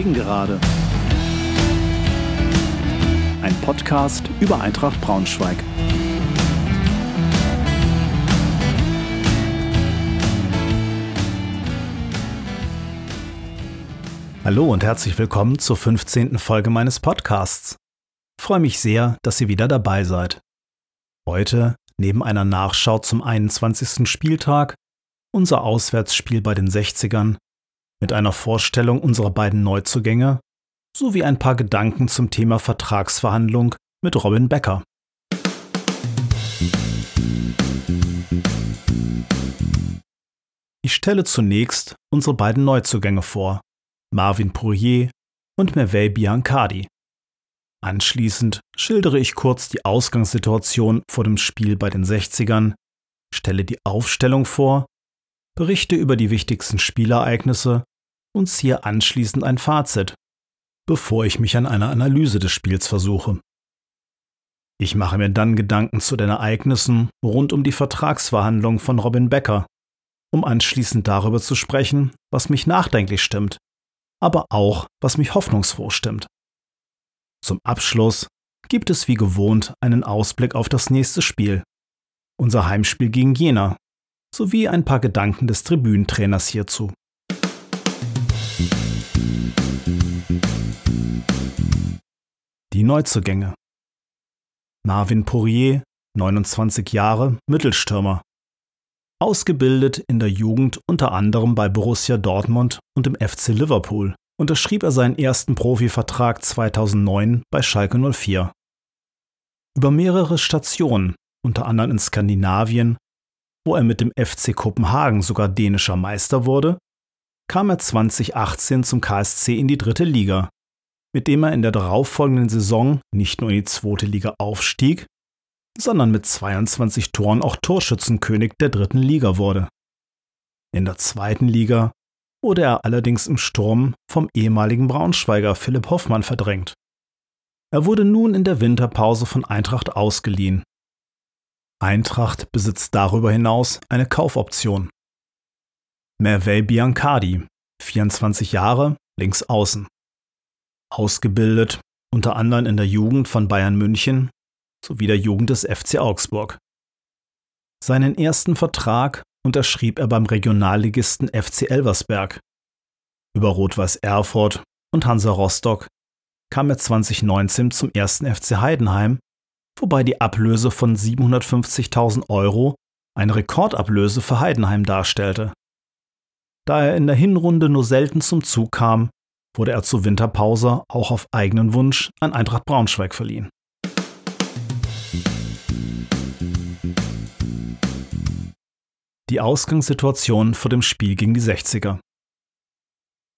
Gegengerade. Ein Podcast über Eintracht Braunschweig. Hallo und herzlich willkommen zur 15. Folge meines Podcasts. Ich freue mich sehr, dass ihr wieder dabei seid. Heute, neben einer Nachschau zum 21. Spieltag, unser Auswärtsspiel bei den 60ern mit einer Vorstellung unserer beiden Neuzugänge sowie ein paar Gedanken zum Thema Vertragsverhandlung mit Robin Becker. Ich stelle zunächst unsere beiden Neuzugänge vor, Marvin Poirier und Merveille Biancardi. Anschließend schildere ich kurz die Ausgangssituation vor dem Spiel bei den 60ern, stelle die Aufstellung vor, berichte über die wichtigsten Spielereignisse und ziehe anschließend ein Fazit, bevor ich mich an einer Analyse des Spiels versuche. Ich mache mir dann Gedanken zu den Ereignissen rund um die Vertragsverhandlung von Robin Becker, um anschließend darüber zu sprechen, was mich nachdenklich stimmt, aber auch, was mich hoffnungsfroh stimmt. Zum Abschluss gibt es wie gewohnt einen Ausblick auf das nächste Spiel, unser Heimspiel gegen Jena, sowie ein paar Gedanken des Tribünentrainers hierzu. Die Neuzugänge. Marvin Poirier, 29 Jahre, Mittelstürmer. Ausgebildet in der Jugend unter anderem bei Borussia Dortmund und im FC Liverpool, unterschrieb er seinen ersten Profivertrag 2009 bei Schalke 04. Über mehrere Stationen, unter anderem in Skandinavien, wo er mit dem FC Kopenhagen sogar dänischer Meister wurde, kam er 2018 zum KSC in die dritte Liga, mit dem er in der darauffolgenden Saison nicht nur in die zweite Liga aufstieg, sondern mit 22 Toren auch Torschützenkönig der dritten Liga wurde. In der zweiten Liga wurde er allerdings im Sturm vom ehemaligen Braunschweiger Philipp Hoffmann verdrängt. Er wurde nun in der Winterpause von Eintracht ausgeliehen. Eintracht besitzt darüber hinaus eine Kaufoption. Merveille Biancardi, 24 Jahre, links außen. Ausgebildet, unter anderem in der Jugend von Bayern München sowie der Jugend des FC Augsburg. Seinen ersten Vertrag unterschrieb er beim Regionalligisten FC Elversberg. Über Rot-Weiß Erfurt und Hansa Rostock kam er 2019 zum ersten FC Heidenheim, wobei die Ablöse von 750.000 Euro eine Rekordablöse für Heidenheim darstellte. Da er in der Hinrunde nur selten zum Zug kam, wurde er zur Winterpause auch auf eigenen Wunsch an Eintracht Braunschweig verliehen. Die Ausgangssituation vor dem Spiel gegen die 60er.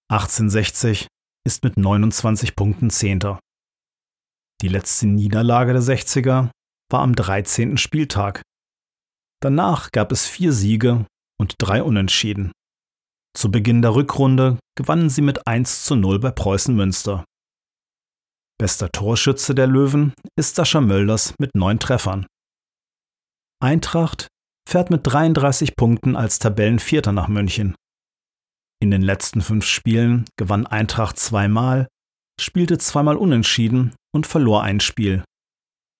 1860 ist mit 29 Punkten Zehnter. Die letzte Niederlage der 60er war am 13. Spieltag. Danach gab es vier Siege und drei Unentschieden. Zu Beginn der Rückrunde gewannen sie mit 1 zu 0 bei Preußen Münster. Bester Torschütze der Löwen ist Sascha Mölders mit neun Treffern. Eintracht fährt mit 33 Punkten als Tabellenvierter nach München. In den letzten fünf Spielen gewann Eintracht zweimal, spielte zweimal unentschieden und verlor ein Spiel.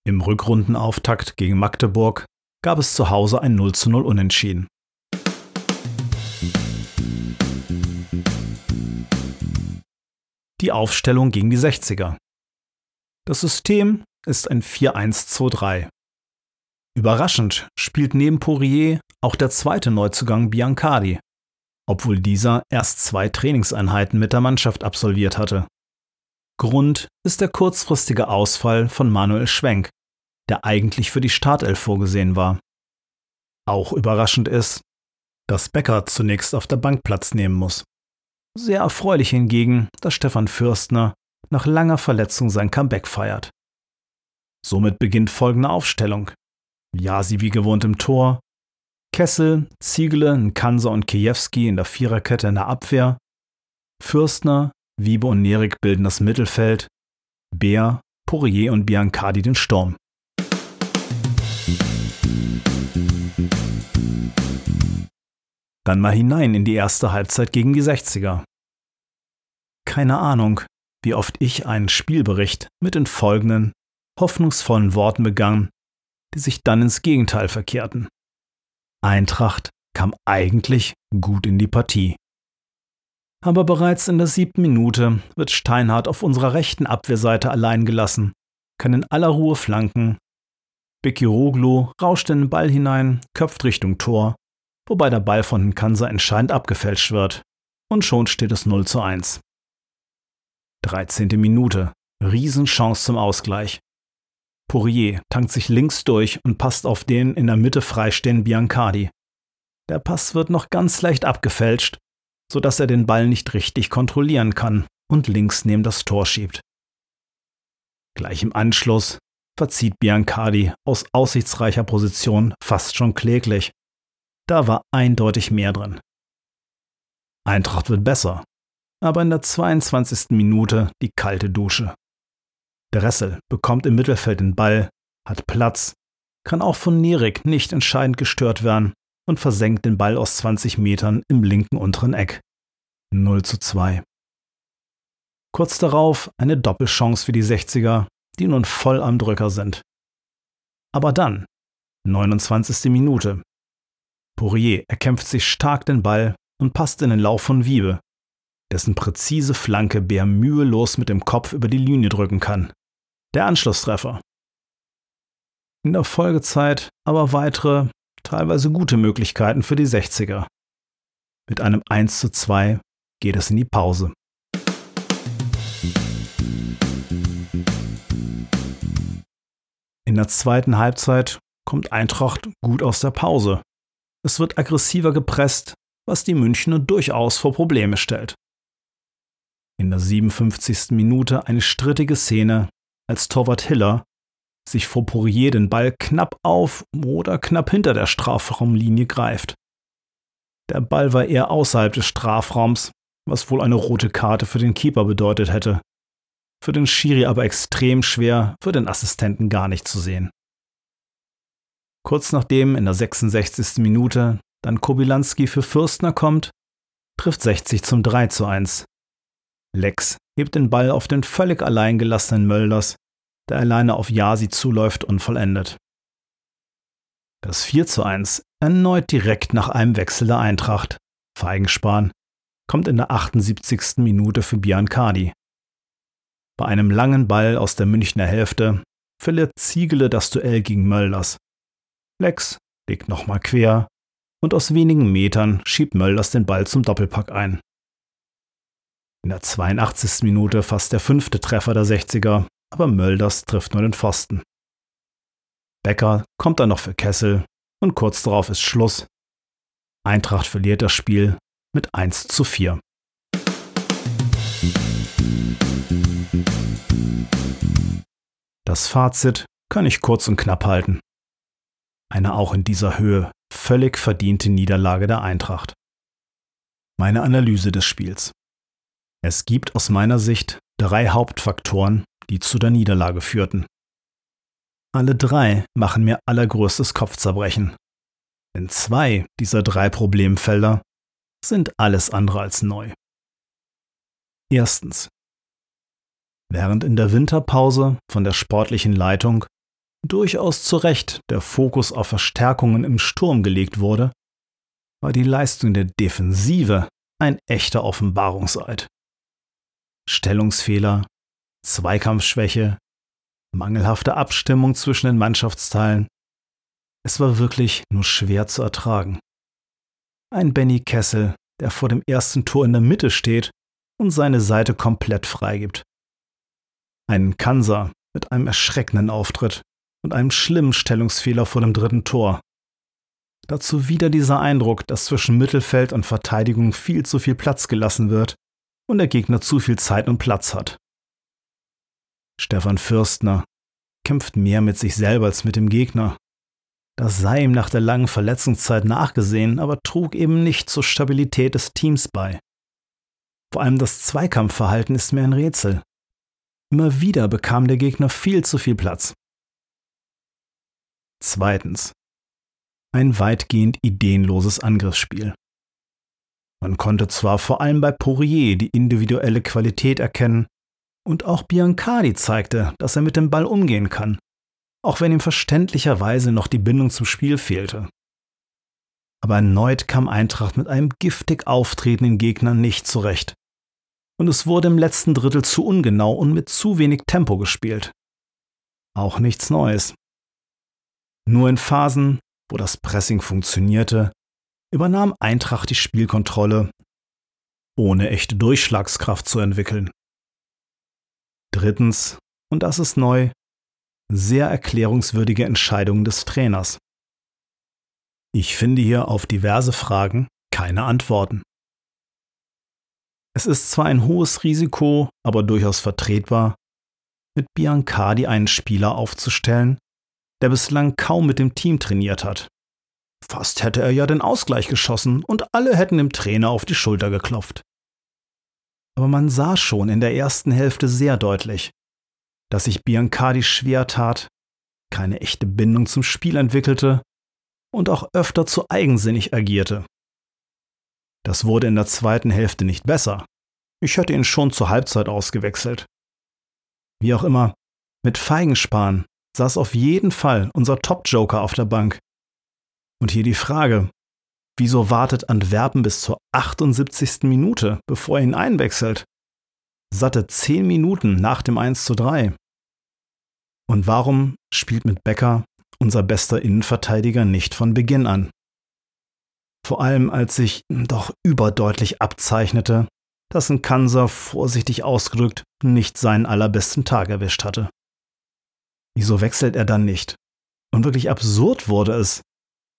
Im Rückrundenauftakt gegen Magdeburg gab es zu Hause ein 0 zu 0 Unentschieden. Die Aufstellung gegen die 60er. Das System ist ein 4-1-2-3. Überraschend spielt neben Poirier auch der zweite Neuzugang Biancardi, obwohl dieser erst zwei Trainingseinheiten mit der Mannschaft absolviert hatte. Grund ist der kurzfristige Ausfall von Manuel Schwenk, der eigentlich für die Startelf vorgesehen war. Auch überraschend ist, dass Becker zunächst auf der Bank Platz nehmen muss. Sehr erfreulich hingegen, dass Stefan Fürstner nach langer Verletzung sein Comeback feiert. Somit beginnt folgende Aufstellung. Jasi wie gewohnt im Tor, Kessel, Ziegele, Nkansa und Kiewski in der Viererkette in der Abwehr, Fürstner, Wiebe und Nerik bilden das Mittelfeld, Bär, Poirier und Biancardi den Sturm. Dann mal hinein in die erste Halbzeit gegen die 60er. keine Ahnung, wie oft ich einen Spielbericht mit den folgenden hoffnungsvollen Worten begann, die sich dann ins Gegenteil verkehrten. Eintracht kam eigentlich gut in die Partie. Aber bereits in der siebten Minute wird Steinhardt auf unserer rechten Abwehrseite allein gelassen, kann in aller Ruhe flanken. Bekiroglu rauscht in den Ball hinein, köpft Richtung Tor, wobei der Ball von Nkansa entscheidend abgefälscht wird. Und schon steht es 0 zu 1. 13. Minute. Riesenchance zum Ausgleich. Poirier tankt sich links durch und passt auf den in der Mitte freistehenden Biancardi. Der Pass wird noch ganz leicht abgefälscht, sodass er den Ball nicht richtig kontrollieren kann und links neben das Tor schiebt. Gleich im Anschluss verzieht Biancardi aus aussichtsreicher Position fast schon kläglich. Da war eindeutig mehr drin. Eintracht wird besser, aber in der 22. Minute die kalte Dusche. Dressel bekommt im Mittelfeld den Ball, hat Platz, kann auch von Nierik nicht entscheidend gestört werden und versenkt den Ball aus 20 Metern im linken unteren Eck. 0 zu 2. Kurz darauf eine Doppelchance für die 60er, die nun voll am Drücker sind. Aber dann, 29. Minute. Poirier erkämpft sich stark den Ball und passt in den Lauf von Wiebe, dessen präzise Flanke Bär mühelos mit dem Kopf über die Linie drücken kann. Der Anschlusstreffer. In der Folgezeit aber weitere, teilweise gute Möglichkeiten für die 60er. Mit einem 1 zu 2 geht es in die Pause. In der zweiten Halbzeit kommt Eintracht gut aus der Pause. Es wird aggressiver gepresst, was die Münchner durchaus vor Probleme stellt. In der 57. Minute eine strittige Szene, als Torwart Hiller sich vor Poirier den Ball knapp auf oder knapp hinter der Strafraumlinie greift. Der Ball war eher außerhalb des Strafraums, was wohl eine rote Karte für den Keeper bedeutet hätte. Für den Schiri aber extrem schwer, für den Assistenten gar nicht zu sehen. Kurz nachdem in der 66. Minute dann Kobilanski für Fürstner kommt, trifft 60 zum 3 zu 1. Lex hebt den Ball auf den völlig allein gelassenen Mölders, der alleine auf Yasi zuläuft und vollendet. Das 4 zu 1 erneut direkt nach einem Wechsel der Eintracht. Feigenspan kommt in der 78. Minute für Biancardi. Bei einem langen Ball aus der Münchner Hälfte verliert Ziegele das Duell gegen Mölders. Lex legt nochmal quer und aus wenigen Metern schiebt Mölders den Ball zum Doppelpack ein. In der 82. Minute fast der fünfte Treffer der 60er, aber Mölders trifft nur den Pfosten. Becker kommt dann noch für Kessel und kurz darauf ist Schluss. Eintracht verliert das Spiel mit 1 zu 4. Das Fazit kann ich kurz und knapp halten. Eine auch in dieser Höhe völlig verdiente Niederlage der Eintracht. Meine Analyse des Spiels. Es gibt aus meiner Sicht drei Hauptfaktoren, die zu der Niederlage führten. Alle drei machen mir allergrößtes Kopfzerbrechen. Denn zwei dieser drei Problemfelder sind alles andere als neu. Erstens. Während in der Winterpause von der sportlichen Leitung durchaus zu Recht der Fokus auf Verstärkungen im Sturm gelegt wurde, war die Leistung der Defensive ein echter Offenbarungseid. Stellungsfehler, Zweikampfschwäche, mangelhafte Abstimmung zwischen den Mannschaftsteilen. Es war wirklich nur schwer zu ertragen. Ein Benny Kessel, der vor dem ersten Tor in der Mitte steht und seine Seite komplett freigibt. Ein Kanser mit einem erschreckenden Auftritt und einem schlimmen Stellungsfehler vor dem dritten Tor. Dazu wieder dieser Eindruck, dass zwischen Mittelfeld und Verteidigung viel zu viel Platz gelassen wird und der Gegner zu viel Zeit und Platz hat. Stefan Fürstner kämpft mehr mit sich selber als mit dem Gegner. Das sei ihm nach der langen Verletzungszeit nachgesehen, aber trug eben nicht zur Stabilität des Teams bei. Vor allem das Zweikampfverhalten ist mir ein Rätsel. Immer wieder bekam der Gegner viel zu viel Platz. Zweitens. Ein weitgehend ideenloses Angriffsspiel. Man konnte zwar vor allem bei Poirier die individuelle Qualität erkennen, und auch Biancardi zeigte, dass er mit dem Ball umgehen kann, auch wenn ihm verständlicherweise noch die Bindung zum Spiel fehlte. Aber erneut kam Eintracht mit einem giftig auftretenden Gegner nicht zurecht. Und es wurde im letzten Drittel zu ungenau und mit zu wenig Tempo gespielt. Auch nichts Neues. Nur in Phasen, wo das Pressing funktionierte, übernahm Eintracht die Spielkontrolle, ohne echte Durchschlagskraft zu entwickeln. Drittens, und das ist neu, sehr erklärungswürdige Entscheidungen des Trainers. Ich finde hier auf diverse Fragen keine Antworten. Es ist zwar ein hohes Risiko, aber durchaus vertretbar, mit Biancardi einen Spieler aufzustellen, der bislang kaum mit dem Team trainiert hat. Fast hätte er ja den Ausgleich geschossen und alle hätten dem Trainer auf die Schulter geklopft. Aber man sah schon in der ersten Hälfte sehr deutlich, dass sich Biancardi schwer tat, keine echte Bindung zum Spiel entwickelte und auch öfter zu eigensinnig agierte. Das wurde in der zweiten Hälfte nicht besser. Ich hätte ihn schon zur Halbzeit ausgewechselt. Wie auch immer, mit Feigenspan saß auf jeden Fall unser Top-Joker auf der Bank. Und hier die Frage, wieso wartet Antwerpen bis zur 78. Minute, bevor er ihn einwechselt? Satte 10 Minuten nach dem 1 zu 3. Und warum spielt mit Becker unser bester Innenverteidiger nicht von Beginn an? Vor allem als sich doch überdeutlich abzeichnete, dass ein Kanser vorsichtig ausgedrückt nicht seinen allerbesten Tag erwischt hatte. Wieso wechselt er dann nicht? Und wirklich absurd wurde es,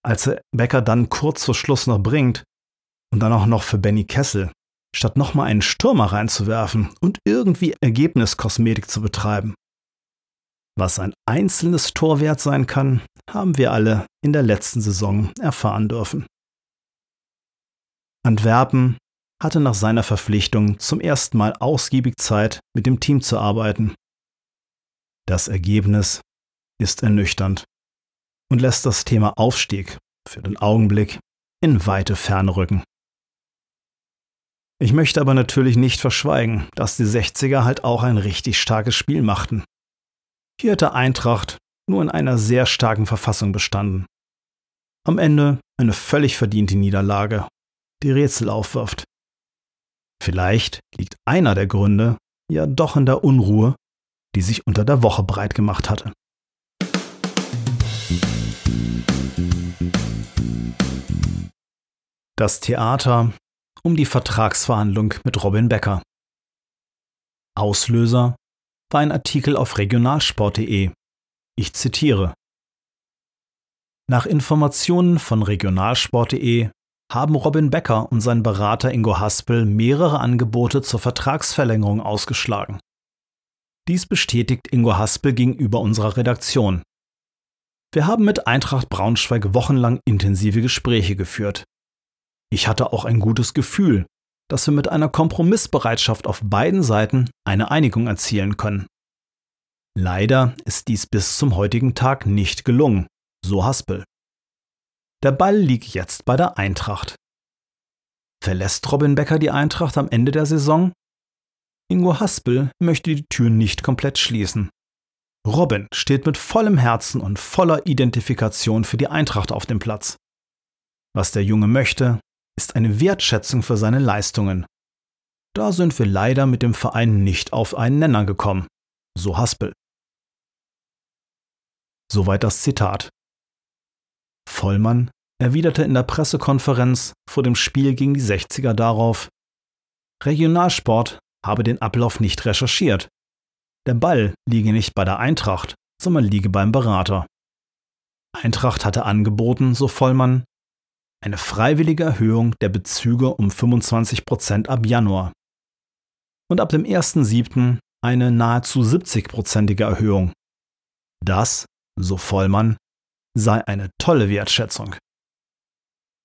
als er Becker dann kurz vor Schluss noch bringt und dann auch noch für Benny Kessel, statt nochmal einen Stürmer reinzuwerfen und irgendwie Ergebniskosmetik zu betreiben. Was ein einzelnes Tor wert sein kann, haben wir alle in der letzten Saison erfahren dürfen. Antwerpen hatte nach seiner Verpflichtung zum ersten Mal ausgiebig Zeit, mit dem Team zu arbeiten. Das Ergebnis ist ernüchternd und lässt das Thema Aufstieg für den Augenblick in weite Ferne rücken. Ich möchte aber natürlich nicht verschweigen, dass die 60er halt auch ein richtig starkes Spiel machten. Hier hätte Eintracht nur in einer sehr starken Verfassung bestanden. Am Ende eine völlig verdiente Niederlage, die Rätsel aufwirft. Vielleicht liegt einer der Gründe ja doch in der Unruhe, die sich unter der Woche breit gemacht hatte. Das Theater um die Vertragsverhandlung mit Robin Becker. Auslöser war ein Artikel auf regionalsport.de. Ich zitiere. Nach Informationen von regionalsport.de haben Robin Becker und sein Berater Ingo Haspel mehrere Angebote zur Vertragsverlängerung ausgeschlagen. Dies bestätigt Ingo Haspel gegenüber unserer Redaktion. Wir haben mit Eintracht Braunschweig wochenlang intensive Gespräche geführt. Ich hatte auch ein gutes Gefühl, dass wir mit einer Kompromissbereitschaft auf beiden Seiten eine Einigung erzielen können. Leider ist dies bis zum heutigen Tag nicht gelungen, so Haspel. Der Ball liegt jetzt bei der Eintracht. Verlässt Robin Becker die Eintracht am Ende der Saison? Ingo Haspel möchte die Tür nicht komplett schließen. Robin steht mit vollem Herzen und voller Identifikation für die Eintracht auf dem Platz. Was der Junge möchte, ist eine Wertschätzung für seine Leistungen. Da sind wir leider mit dem Verein nicht auf einen Nenner gekommen, so Haspel. Soweit das Zitat. Vollmann erwiderte in der Pressekonferenz vor dem Spiel gegen die 60er darauf, Regionalsport habe den Ablauf nicht recherchiert. Der Ball liege nicht bei der Eintracht, sondern liege beim Berater. Eintracht hatte angeboten, so Vollmann, eine freiwillige Erhöhung der Bezüge um 25% ab Januar. Und ab dem 1.7. eine nahezu 70%ige Erhöhung. Das, so Vollmann, sei eine tolle Wertschätzung.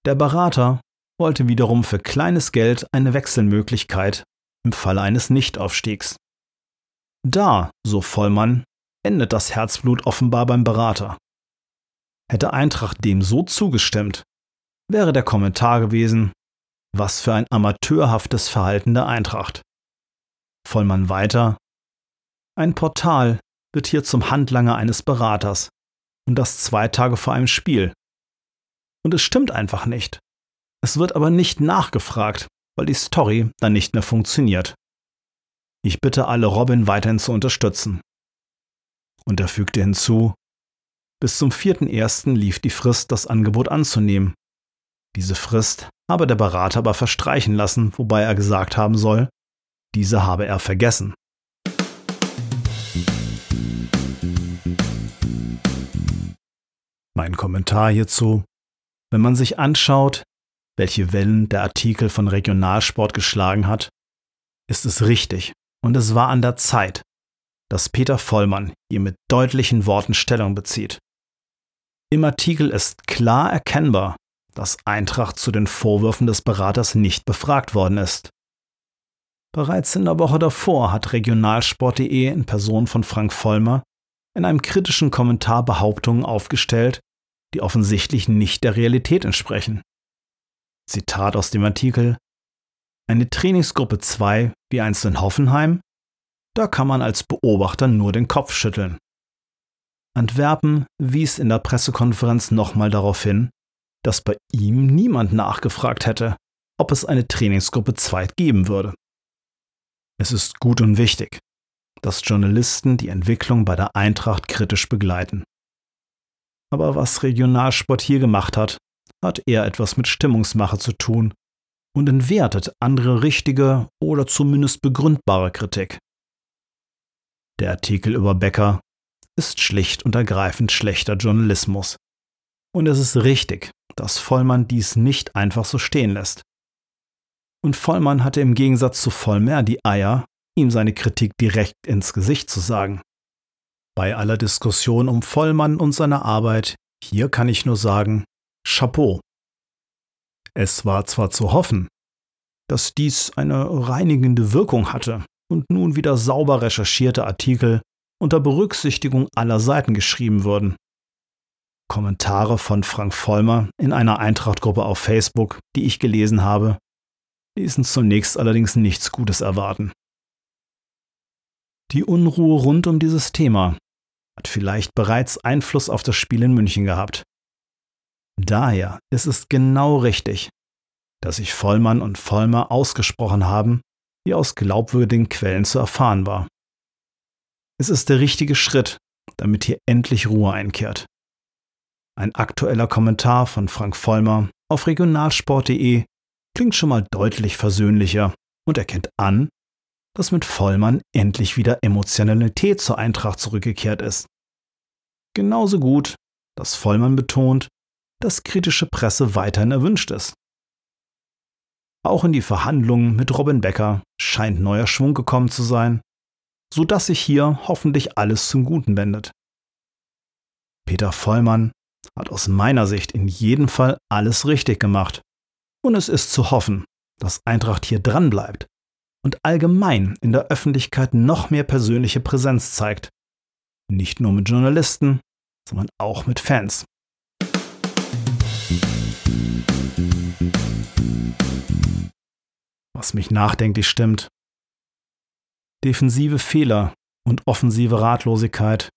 Der Berater wollte wiederum für kleines Geld eine Wechselmöglichkeit im Falle eines Nichtaufstiegs. Da, so Vollmann, endet das Herzblut offenbar beim Berater. Hätte Eintracht dem so zugestimmt, wäre der Kommentar gewesen, Was für ein amateurhaftes Verhalten der Eintracht. Vollmann weiter. Ein Portal wird hier zum Handlanger eines Beraters. Und das zwei Tage vor einem Spiel. Und es stimmt einfach nicht. Es wird aber nicht nachgefragt, weil die Story dann nicht mehr funktioniert. Ich bitte alle, Robin weiterhin zu unterstützen. Und er fügte hinzu, bis zum 4.1. lief die Frist, das Angebot anzunehmen. Diese Frist habe der Berater aber verstreichen lassen, wobei er gesagt haben soll, diese habe er vergessen. Mein Kommentar hierzu, wenn man sich anschaut, welche Wellen der Artikel von Regionalsport geschlagen hat, ist es richtig und es war an der Zeit, dass Peter Vollmann hier mit deutlichen Worten Stellung bezieht. Im Artikel ist klar erkennbar, dass Eintracht zu den Vorwürfen des Beraters nicht befragt worden ist. Bereits in der Woche davor hat regionalsport.de in Person von Frank Vollmer in einem kritischen Kommentar Behauptungen aufgestellt, die offensichtlich nicht der Realität entsprechen. Zitat aus dem Artikel Eine Trainingsgruppe 2 wie einst in Hoffenheim? Da kann man als Beobachter nur den Kopf schütteln. Antwerpen wies in der Pressekonferenz nochmal darauf hin, dass bei ihm niemand nachgefragt hätte, ob es eine Trainingsgruppe 2 geben würde. Es ist gut und wichtig, dass Journalisten die Entwicklung bei der Eintracht kritisch begleiten. Aber was Regionalsport hier gemacht hat, hat eher etwas mit Stimmungsmache zu tun und entwertet andere richtige oder zumindest begründbare Kritik. Der Artikel über Becker ist schlicht und ergreifend schlechter Journalismus. Und es ist richtig, dass Vollmann dies nicht einfach so stehen lässt. Und Vollmann hatte im Gegensatz zu Vollmer die Eier, ihm seine Kritik direkt ins Gesicht zu sagen. Bei aller Diskussion um Vollmann und seine Arbeit, hier kann ich nur sagen, Chapeau. Es war zwar zu hoffen, dass dies eine reinigende Wirkung hatte und nun wieder sauber recherchierte Artikel unter Berücksichtigung aller Seiten geschrieben würden. Kommentare von Frank Vollmer in einer Eintrachtgruppe auf Facebook, die ich gelesen habe, ließen zunächst allerdings nichts Gutes erwarten. Die Unruhe rund um dieses Thema hat vielleicht bereits Einfluss auf das Spiel in München gehabt. Daher ist es genau richtig, dass sich Vollmann und Vollmer ausgesprochen haben, wie aus glaubwürdigen Quellen zu erfahren war. Es ist der richtige Schritt, damit hier endlich Ruhe einkehrt. Ein aktueller Kommentar von Frank Vollmer auf regionalsport.de klingt schon mal deutlich versöhnlicher und erkennt an, dass mit Vollmann endlich wieder Emotionalität zur Eintracht zurückgekehrt ist. Genauso gut, dass Vollmann betont, dass kritische Presse weiterhin erwünscht ist. Auch in die Verhandlungen mit Robin Becker scheint neuer Schwung gekommen zu sein, so dass sich hier hoffentlich alles zum Guten wendet. Peter Vollmann hat aus meiner Sicht in jedem Fall alles richtig gemacht. Und es ist zu hoffen, dass Eintracht hier dranbleibt und allgemein in der Öffentlichkeit noch mehr persönliche Präsenz zeigt. Nicht nur mit Journalisten, sondern auch mit Fans. Was mich nachdenklich stimmt. Defensive Fehler und offensive Ratlosigkeit.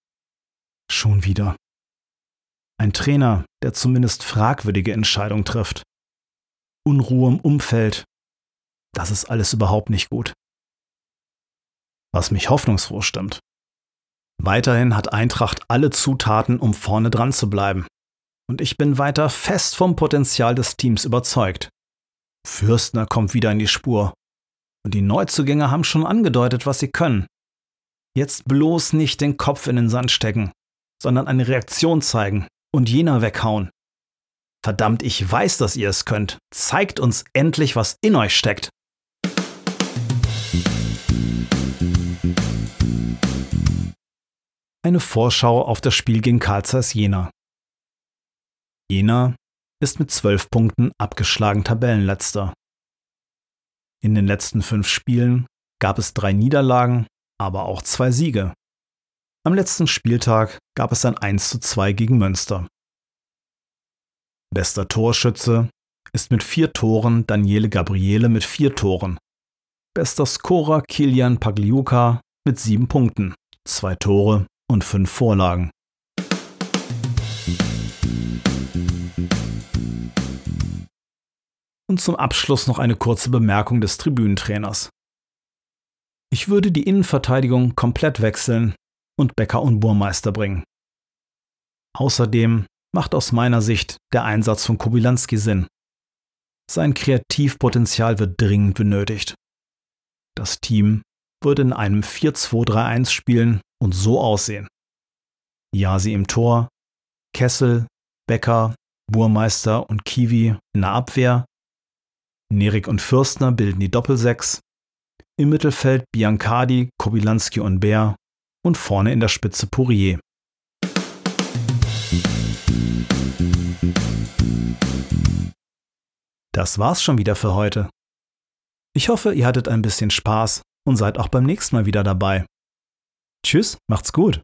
Schon wieder. Ein Trainer, der zumindest fragwürdige Entscheidungen trifft. Unruhe im Umfeld, das ist alles überhaupt nicht gut. Was mich hoffnungsfroh stimmt. Weiterhin hat Eintracht alle Zutaten, um vorne dran zu bleiben. Und ich bin weiter fest vom Potenzial des Teams überzeugt. Fürstner kommt wieder in die Spur. Und die Neuzugänge haben schon angedeutet, was sie können. Jetzt bloß nicht den Kopf in den Sand stecken, sondern eine Reaktion zeigen und jener weghauen. Verdammt, ich weiß, dass ihr es könnt. Zeigt uns endlich, was in euch steckt. Eine Vorschau auf das Spiel gegen Karl Jena. Jena ist mit zwölf Punkten abgeschlagen Tabellenletzter. In den letzten fünf Spielen gab es drei Niederlagen, aber auch zwei Siege. Am letzten Spieltag gab es ein 1 zu 2 gegen Münster. Bester Torschütze ist mit vier Toren Daniele Gabriele mit vier Toren. Bester Scorer Kilian Pagliuca mit sieben Punkten, zwei Tore und fünf Vorlagen. Und zum Abschluss noch eine kurze Bemerkung des Tribünentrainers. Ich würde die Innenverteidigung komplett wechseln und Becker und Burmeister bringen. Außerdem macht aus meiner Sicht der Einsatz von Kobylanski Sinn. Sein Kreativpotenzial wird dringend benötigt. Das Team würde in einem 4-2-3-1 spielen und so aussehen. Jasi im Tor, Kessel, Becker, Burmeister und Kiwi in der Abwehr, Nerik und Fürstner bilden die Doppelsechs, im Mittelfeld Biancardi, Kobylanski und Bär und vorne in der Spitze Pourier. Das war's schon wieder für heute. Ich hoffe, ihr hattet ein bisschen Spaß und seid auch beim nächsten Mal wieder dabei. Tschüss, macht's gut.